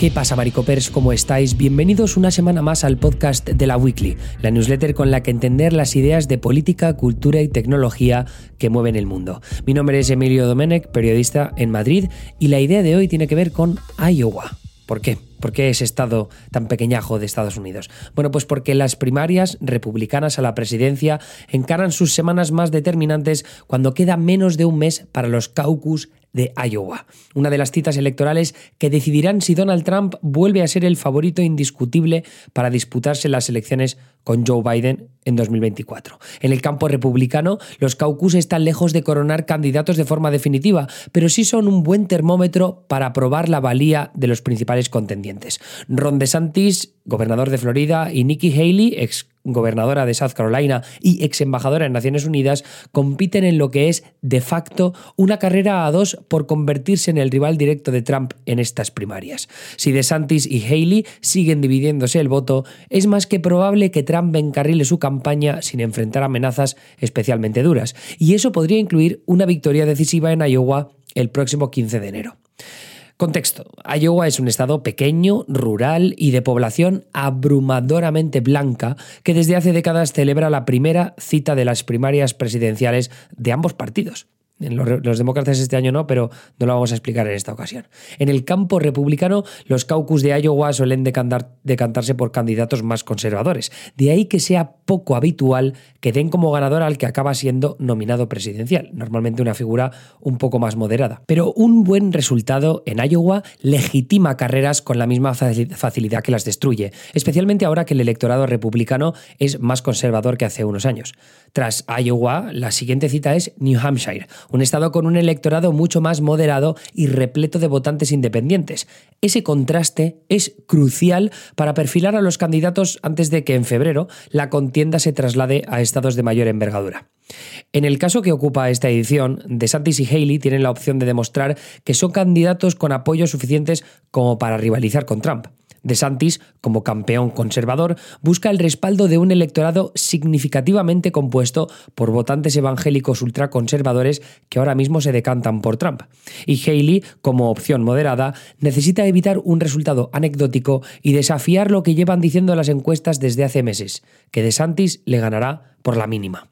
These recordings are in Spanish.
¿Qué pasa, Maricopers? ¿Cómo estáis? Bienvenidos una semana más al podcast de la Weekly, la newsletter con la que entender las ideas de política, cultura y tecnología que mueven el mundo. Mi nombre es Emilio Domenech, periodista en Madrid, y la idea de hoy tiene que ver con Iowa. ¿Por qué? ¿Por qué ese estado tan pequeñajo de Estados Unidos? Bueno, pues porque las primarias republicanas a la presidencia encaran sus semanas más determinantes cuando queda menos de un mes para los caucus de Iowa, una de las citas electorales que decidirán si Donald Trump vuelve a ser el favorito indiscutible para disputarse las elecciones con Joe Biden en 2024. En el campo republicano, los caucus están lejos de coronar candidatos de forma definitiva, pero sí son un buen termómetro para probar la valía de los principales contendientes. Ron DeSantis, gobernador de Florida, y Nikki Haley, ex gobernadora de South Carolina y ex embajadora en Naciones Unidas, compiten en lo que es de facto una carrera a dos por convertirse en el rival directo de Trump en estas primarias. Si DeSantis y Haley siguen dividiéndose el voto, es más que probable que Trump encarrile su campaña sin enfrentar amenazas especialmente duras, y eso podría incluir una victoria decisiva en Iowa el próximo 15 de enero. Contexto. Iowa es un estado pequeño, rural y de población abrumadoramente blanca que desde hace décadas celebra la primera cita de las primarias presidenciales de ambos partidos. Los, demócratas este año no, pero no lo vamos a explicar en esta ocasión. En el campo republicano, los caucus de Iowa suelen decantarse por candidatos más conservadores. De ahí que sea poco habitual que den como ganador al que acaba siendo nominado presidencial, normalmente una figura un poco más moderada. Pero un buen resultado en Iowa legitima carreras con la misma facilidad que las destruye, especialmente ahora que el electorado republicano es más conservador que hace unos años. Tras Iowa, la siguiente cita es New Hampshire, un estado con un electorado mucho más moderado y repleto de votantes independientes. Ese contraste es crucial para perfilar a los candidatos antes de que en febrero la contienda se traslade a estados de mayor envergadura. En el caso que ocupa esta edición, DeSantis y Haley tienen la opción de demostrar que son candidatos con apoyos suficientes como para rivalizar con Trump. De Santis, como campeón conservador, busca el respaldo de un electorado significativamente compuesto por votantes evangélicos ultraconservadores que ahora mismo se decantan por Trump. Y Haley, como opción moderada, necesita evitar un resultado anecdótico y desafiar lo que llevan diciendo las encuestas desde hace meses, que De Santis le ganará por la mínima.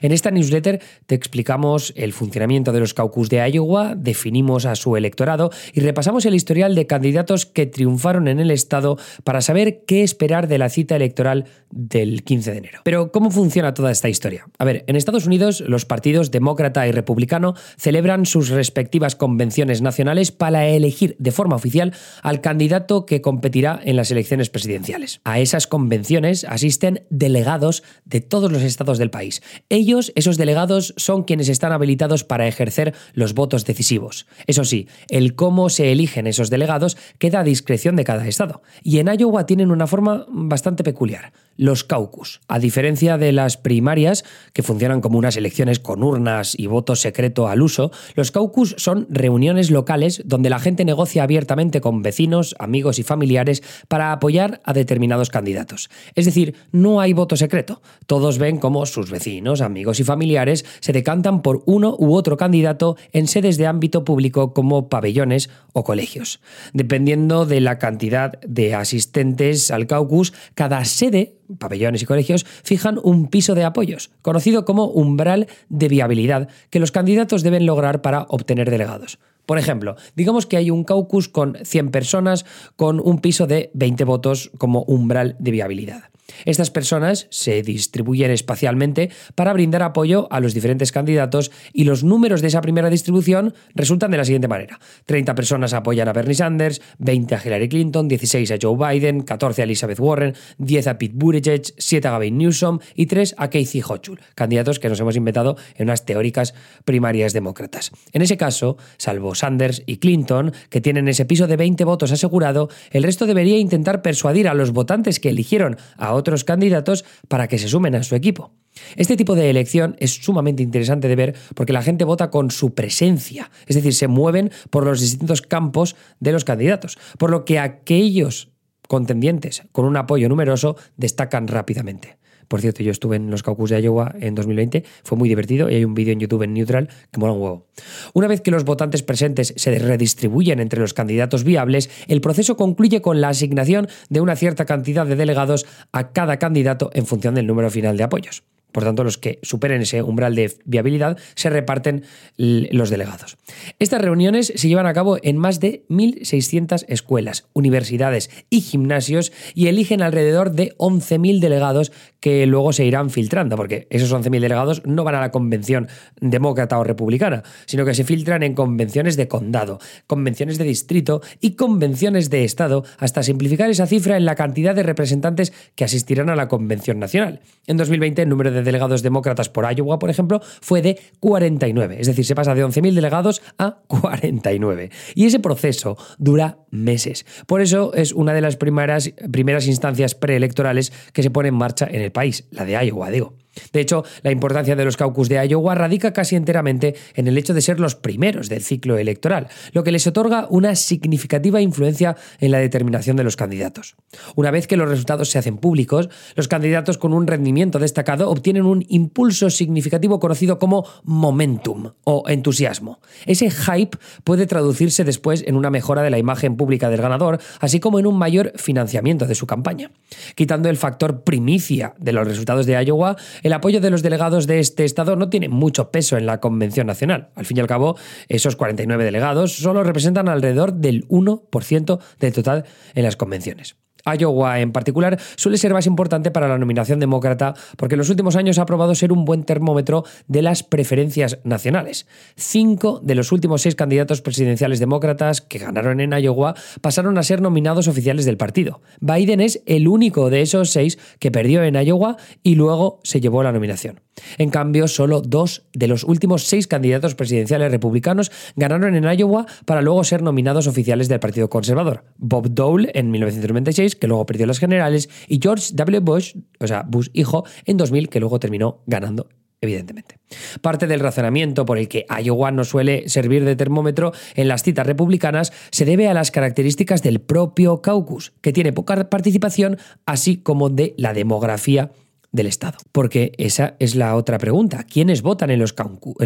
En esta newsletter te explicamos el funcionamiento de los caucus de Iowa, definimos a su electorado y repasamos el historial de candidatos que triunfaron en el estado para saber qué esperar de la cita electoral del 15 de enero. Pero, ¿cómo funciona toda esta historia? A ver, en Estados Unidos los partidos demócrata y republicano celebran sus respectivas convenciones nacionales para elegir de forma oficial al candidato que competirá en las elecciones presidenciales. A esas convenciones asisten delegados de todos los estados del país ellos, esos delegados, son quienes están habilitados para ejercer los votos decisivos. Eso sí, el cómo se eligen esos delegados queda a discreción de cada estado. Y en Iowa tienen una forma bastante peculiar los caucus. A diferencia de las primarias, que funcionan como unas elecciones con urnas y voto secreto al uso, los caucus son reuniones locales donde la gente negocia abiertamente con vecinos, amigos y familiares para apoyar a determinados candidatos. Es decir, no hay voto secreto. Todos ven cómo sus vecinos, amigos y familiares se decantan por uno u otro candidato en sedes de ámbito público como pabellones o colegios. Dependiendo de la cantidad de asistentes al caucus, cada sede pabellones y colegios fijan un piso de apoyos, conocido como umbral de viabilidad, que los candidatos deben lograr para obtener delegados. Por ejemplo, digamos que hay un caucus con 100 personas con un piso de 20 votos como umbral de viabilidad. Estas personas se distribuyen espacialmente para brindar apoyo a los diferentes candidatos y los números de esa primera distribución resultan de la siguiente manera. 30 personas apoyan a Bernie Sanders, 20 a Hillary Clinton, 16 a Joe Biden, 14 a Elizabeth Warren, 10 a Pete Buttigieg, 7 a Gavin Newsom y 3 a Casey Hochul, candidatos que nos hemos inventado en unas teóricas primarias demócratas. En ese caso, salvo Sanders y Clinton, que tienen ese piso de 20 votos asegurado, el resto debería intentar persuadir a los votantes que eligieron a otros candidatos para que se sumen a su equipo. Este tipo de elección es sumamente interesante de ver porque la gente vota con su presencia, es decir, se mueven por los distintos campos de los candidatos, por lo que aquellos contendientes con un apoyo numeroso destacan rápidamente. Por cierto, yo estuve en los caucus de Iowa en 2020, fue muy divertido y hay un vídeo en YouTube en Neutral que mola un huevo. Una vez que los votantes presentes se redistribuyen entre los candidatos viables, el proceso concluye con la asignación de una cierta cantidad de delegados a cada candidato en función del número final de apoyos. Por tanto, los que superen ese umbral de viabilidad se reparten los delegados. Estas reuniones se llevan a cabo en más de 1.600 escuelas, universidades y gimnasios y eligen alrededor de 11.000 delegados que luego se irán filtrando, porque esos 11.000 delegados no van a la convención demócrata o republicana, sino que se filtran en convenciones de condado, convenciones de distrito y convenciones de estado, hasta simplificar esa cifra en la cantidad de representantes que asistirán a la convención nacional. En 2020 el número de delegados demócratas por Iowa, por ejemplo, fue de 49. Es decir, se pasa de 11.000 delegados a 49. Y ese proceso dura meses. Por eso es una de las primeras, primeras instancias preelectorales que se pone en marcha en el país, la de Iowa, digo. De hecho, la importancia de los caucus de Iowa radica casi enteramente en el hecho de ser los primeros del ciclo electoral, lo que les otorga una significativa influencia en la determinación de los candidatos. Una vez que los resultados se hacen públicos, los candidatos con un rendimiento destacado obtienen un impulso significativo conocido como momentum o entusiasmo. Ese hype puede traducirse después en una mejora de la imagen pública del ganador, así como en un mayor financiamiento de su campaña. Quitando el factor primicia de los resultados de Iowa, el apoyo de los delegados de este estado no tiene mucho peso en la Convención Nacional. Al fin y al cabo, esos 49 delegados solo representan alrededor del 1% del total en las convenciones. Iowa en particular suele ser más importante para la nominación demócrata porque en los últimos años ha probado ser un buen termómetro de las preferencias nacionales. Cinco de los últimos seis candidatos presidenciales demócratas que ganaron en Iowa pasaron a ser nominados oficiales del partido. Biden es el único de esos seis que perdió en Iowa y luego se llevó la nominación. En cambio, solo dos de los últimos seis candidatos presidenciales republicanos ganaron en Iowa para luego ser nominados oficiales del Partido Conservador. Bob Dole en 1996, que luego perdió las generales, y George W. Bush, o sea, Bush hijo, en 2000, que luego terminó ganando evidentemente. Parte del razonamiento por el que Iowa no suele servir de termómetro en las citas republicanas se debe a las características del propio caucus, que tiene poca participación, así como de la demografía del Estado. Porque esa es la otra pregunta. ¿Quiénes votan en los, caucus?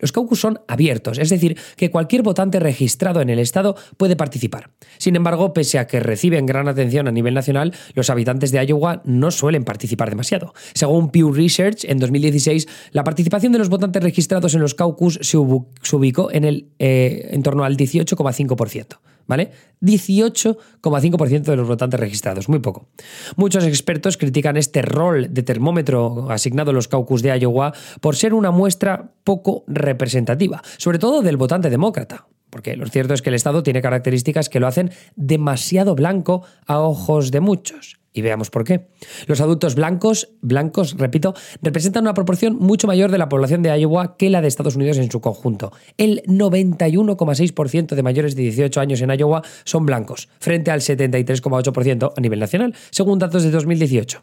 Los caucus son abiertos, es decir, que cualquier votante registrado en el Estado puede participar. Sin embargo, pese a que reciben gran atención a nivel nacional, los habitantes de Iowa no suelen participar demasiado. Según Pew Research, en 2016, la participación de los votantes registrados en los caucus se, ubicó en, el, eh, en torno al 18,5%. ¿vale? 18,5% de los votantes registrados, muy poco. Muchos expertos critican este rol de termómetro asignado a los caucus de Iowa por ser una muestra poco representativa, sobre todo del votante demócrata. Porque lo cierto es que el Estado tiene características que lo hacen demasiado blanco a ojos de muchos. Y veamos por qué. Los adultos blancos, blancos, repito, representan una proporción mucho mayor de la población de Iowa que la de Estados Unidos en su conjunto. El 91,6% de mayores de 18 años en Iowa son blancos, frente al 73,8% a nivel nacional, según datos de 2018.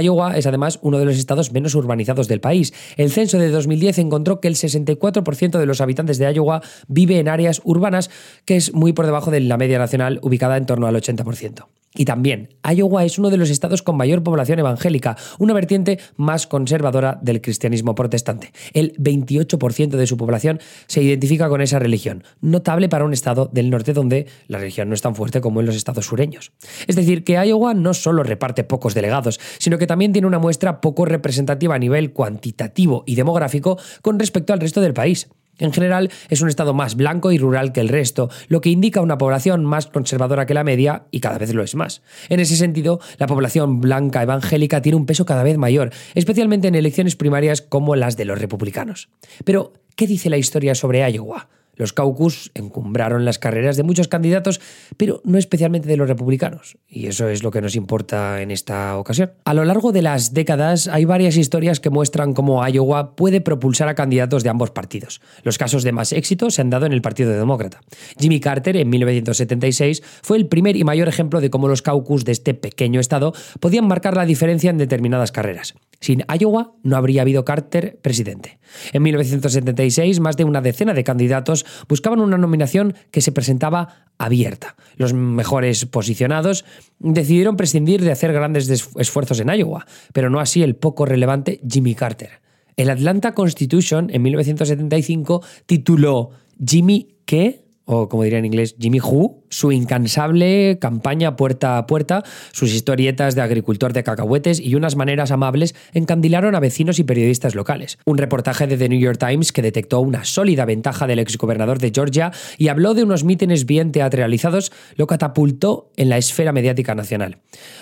Iowa es además uno de los estados menos urbanizados del país. El censo de 2010 encontró que el 64% de los habitantes de Iowa vive en áreas urbanas, que es muy por debajo de la media nacional, ubicada en torno al 80%. Y también, Iowa es uno de los estados con mayor población evangélica, una vertiente más conservadora del cristianismo protestante. El 28% de su población se identifica con esa religión, notable para un estado del norte donde la religión no es tan fuerte como en los estados sureños. Es decir, que Iowa no solo reparte pocos delegados, sino que también tiene una muestra poco representativa a nivel cuantitativo y demográfico con respecto al resto del país. En general, es un estado más blanco y rural que el resto, lo que indica una población más conservadora que la media y cada vez lo es más. En ese sentido, la población blanca evangélica tiene un peso cada vez mayor, especialmente en elecciones primarias como las de los republicanos. Pero, ¿qué dice la historia sobre Iowa? Los caucus encumbraron las carreras de muchos candidatos, pero no especialmente de los republicanos, y eso es lo que nos importa en esta ocasión. A lo largo de las décadas hay varias historias que muestran cómo Iowa puede propulsar a candidatos de ambos partidos. Los casos de más éxito se han dado en el Partido Demócrata. Jimmy Carter, en 1976, fue el primer y mayor ejemplo de cómo los caucus de este pequeño estado podían marcar la diferencia en determinadas carreras. Sin Iowa no habría habido Carter presidente. En 1976, más de una decena de candidatos buscaban una nominación que se presentaba abierta. Los mejores posicionados decidieron prescindir de hacer grandes esfuerzos en Iowa, pero no así el poco relevante Jimmy Carter. El Atlanta Constitution en 1975 tituló Jimmy ¿qué? O como diría en inglés, Jimmy Who, su incansable campaña puerta a puerta, sus historietas de agricultor de cacahuetes y unas maneras amables encandilaron a vecinos y periodistas locales. Un reportaje de The New York Times que detectó una sólida ventaja del exgobernador de Georgia y habló de unos mítines bien teatralizados, lo catapultó en la esfera mediática nacional.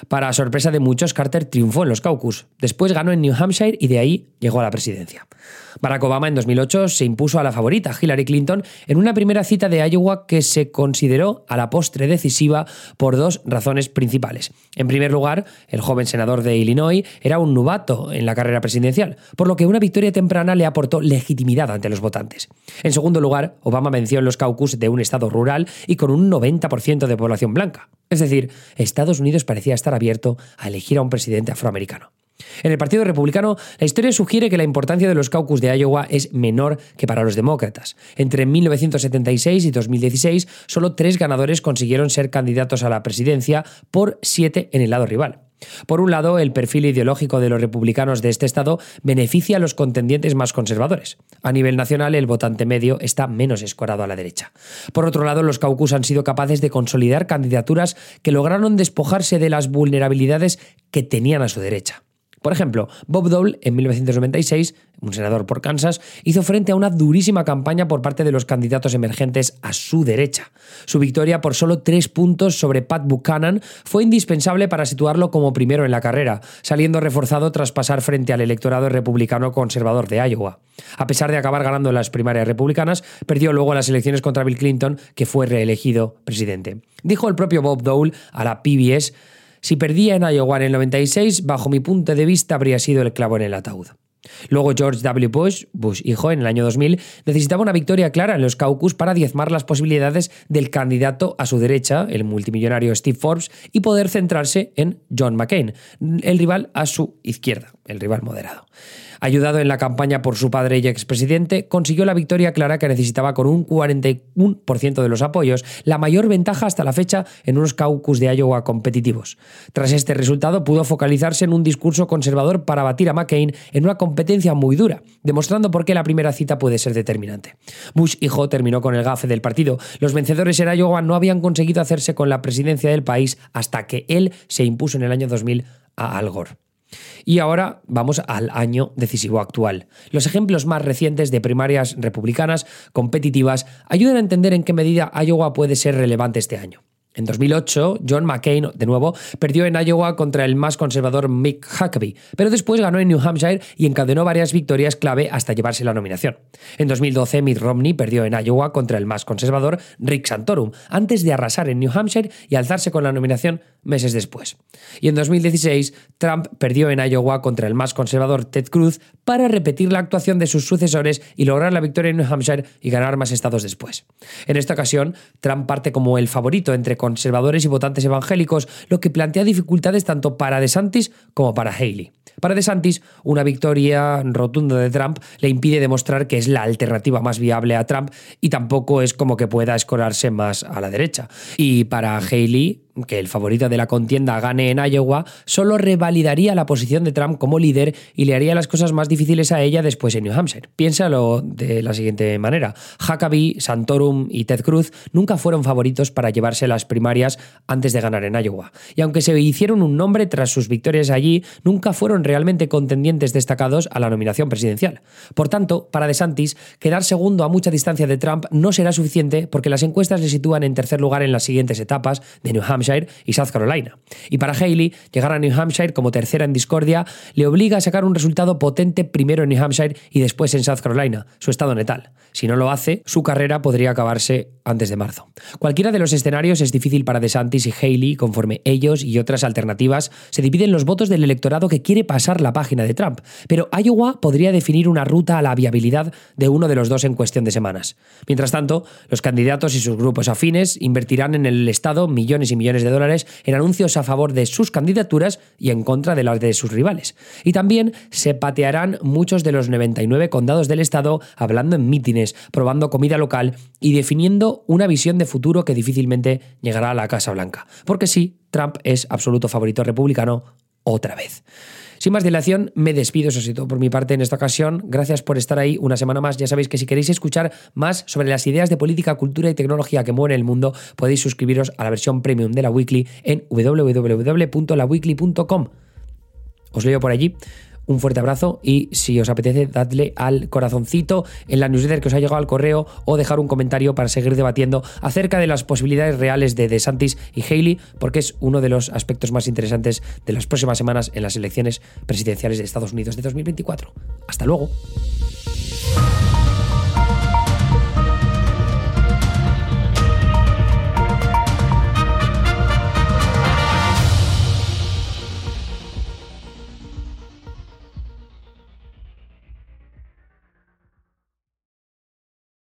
Para sorpresa de muchos, Carter triunfó en los caucus, después ganó en New Hampshire y de ahí llegó a la presidencia. Barack Obama en 2008 se impuso a la favorita, Hillary Clinton, en una primera cita de Que se consideró a la postre decisiva por dos razones principales. En primer lugar, el joven senador de Illinois era un novato en la carrera presidencial, por lo que una victoria temprana le aportó legitimidad ante los votantes. En segundo lugar, Obama venció en los caucus de un estado rural y con un 90% de población blanca. Es decir, Estados Unidos parecía estar abierto a elegir a un presidente afroamericano. En el Partido Republicano, la historia sugiere que la importancia de los caucus de Iowa es menor que para los demócratas. Entre 1976 y 2016, solo tres ganadores consiguieron ser candidatos a la presidencia por siete en el lado rival. Por un lado, el perfil ideológico de los republicanos de este estado beneficia a los contendientes más conservadores. A nivel nacional, el votante medio está menos escorado a la derecha. Por otro lado, los caucus han sido capaces de consolidar candidaturas que lograron despojarse de las vulnerabilidades que tenían a su derecha. Por ejemplo, Bob Dole, en 1996, un senador por Kansas, hizo frente a una durísima campaña por parte de los candidatos emergentes a su derecha. Su victoria por solo tres puntos sobre Pat Buchanan fue indispensable para situarlo como primero en la carrera, saliendo reforzado tras pasar frente al electorado republicano conservador de Iowa. A pesar de acabar ganando las primarias republicanas, perdió luego las elecciones contra Bill Clinton, que fue reelegido presidente. Dijo el propio Bob Dole a la PBS si perdía en Iowa en el 96, bajo mi punto de vista habría sido el clavo en el ataúd. Luego George W. Bush, Bush hijo, en el año 2000, necesitaba una victoria clara en los caucus para diezmar las posibilidades del candidato a su derecha, el multimillonario Steve Forbes, y poder centrarse en John McCain, el rival a su izquierda, el rival moderado ayudado en la campaña por su padre y expresidente, consiguió la victoria clara que necesitaba con un 41% de los apoyos, la mayor ventaja hasta la fecha en unos caucus de Iowa competitivos. Tras este resultado, pudo focalizarse en un discurso conservador para batir a McCain en una competencia muy dura, demostrando por qué la primera cita puede ser determinante. Bush hijo terminó con el gafe del partido. Los vencedores en Iowa no habían conseguido hacerse con la presidencia del país hasta que él se impuso en el año 2000 a Al Gore. Y ahora vamos al año decisivo actual. Los ejemplos más recientes de primarias republicanas competitivas ayudan a entender en qué medida Iowa puede ser relevante este año. En 2008, John McCain, de nuevo, perdió en Iowa contra el más conservador Mick Huckabee, pero después ganó en New Hampshire y encadenó varias victorias clave hasta llevarse la nominación. En 2012, Mitt Romney perdió en Iowa contra el más conservador Rick Santorum, antes de arrasar en New Hampshire y alzarse con la nominación meses después. Y en 2016, Trump perdió en Iowa contra el más conservador Ted Cruz para repetir la actuación de sus sucesores y lograr la victoria en New Hampshire y ganar más estados después. En esta ocasión, Trump parte como el favorito entre conservadores y votantes evangélicos, lo que plantea dificultades tanto para DeSantis como para Haley. Para DeSantis, una victoria rotunda de Trump le impide demostrar que es la alternativa más viable a Trump y tampoco es como que pueda escorarse más a la derecha. Y para Haley, que el favorito de la contienda gane en Iowa, solo revalidaría la posición de Trump como líder y le haría las cosas más difíciles a ella después en New Hampshire. Piénsalo de la siguiente manera. Huckabee, Santorum y Ted Cruz nunca fueron favoritos para llevarse las primarias antes de ganar en Iowa. Y aunque se hicieron un nombre tras sus victorias allí, nunca fueron realmente contendientes destacados a la nominación presidencial. Por tanto, para DeSantis, quedar segundo a mucha distancia de Trump no será suficiente porque las encuestas le sitúan en tercer lugar en las siguientes etapas de New Hampshire y South Carolina. Y para Haley, llegar a New Hampshire como tercera en discordia le obliga a sacar un resultado potente primero en New Hampshire y después en South Carolina, su estado natal. Si no lo hace, su carrera podría acabarse antes de marzo. Cualquiera de los escenarios es difícil para DeSantis y Haley, conforme ellos y otras alternativas se dividen los votos del electorado que quiere pasar la página de Trump. Pero Iowa podría definir una ruta a la viabilidad de uno de los dos en cuestión de semanas. Mientras tanto, los candidatos y sus grupos afines invertirán en el estado millones y millones de dólares en anuncios a favor de sus candidaturas y en contra de las de sus rivales. Y también se patearán muchos de los 99 condados del estado hablando en mítines, probando comida local y definiendo una visión de futuro que difícilmente llegará a la Casa Blanca. Porque sí, Trump es absoluto favorito republicano otra vez. Sin más dilación, me despido, eso es todo por mi parte en esta ocasión. Gracias por estar ahí una semana más. Ya sabéis que si queréis escuchar más sobre las ideas de política, cultura y tecnología que mueven el mundo, podéis suscribiros a la versión premium de la Weekly en www.laweekly.com. Os leo por allí. Un fuerte abrazo y si os apetece, dadle al corazoncito en la newsletter que os ha llegado al correo o dejar un comentario para seguir debatiendo acerca de las posibilidades reales de DeSantis y Haley, porque es uno de los aspectos más interesantes de las próximas semanas en las elecciones presidenciales de Estados Unidos de 2024. Hasta luego.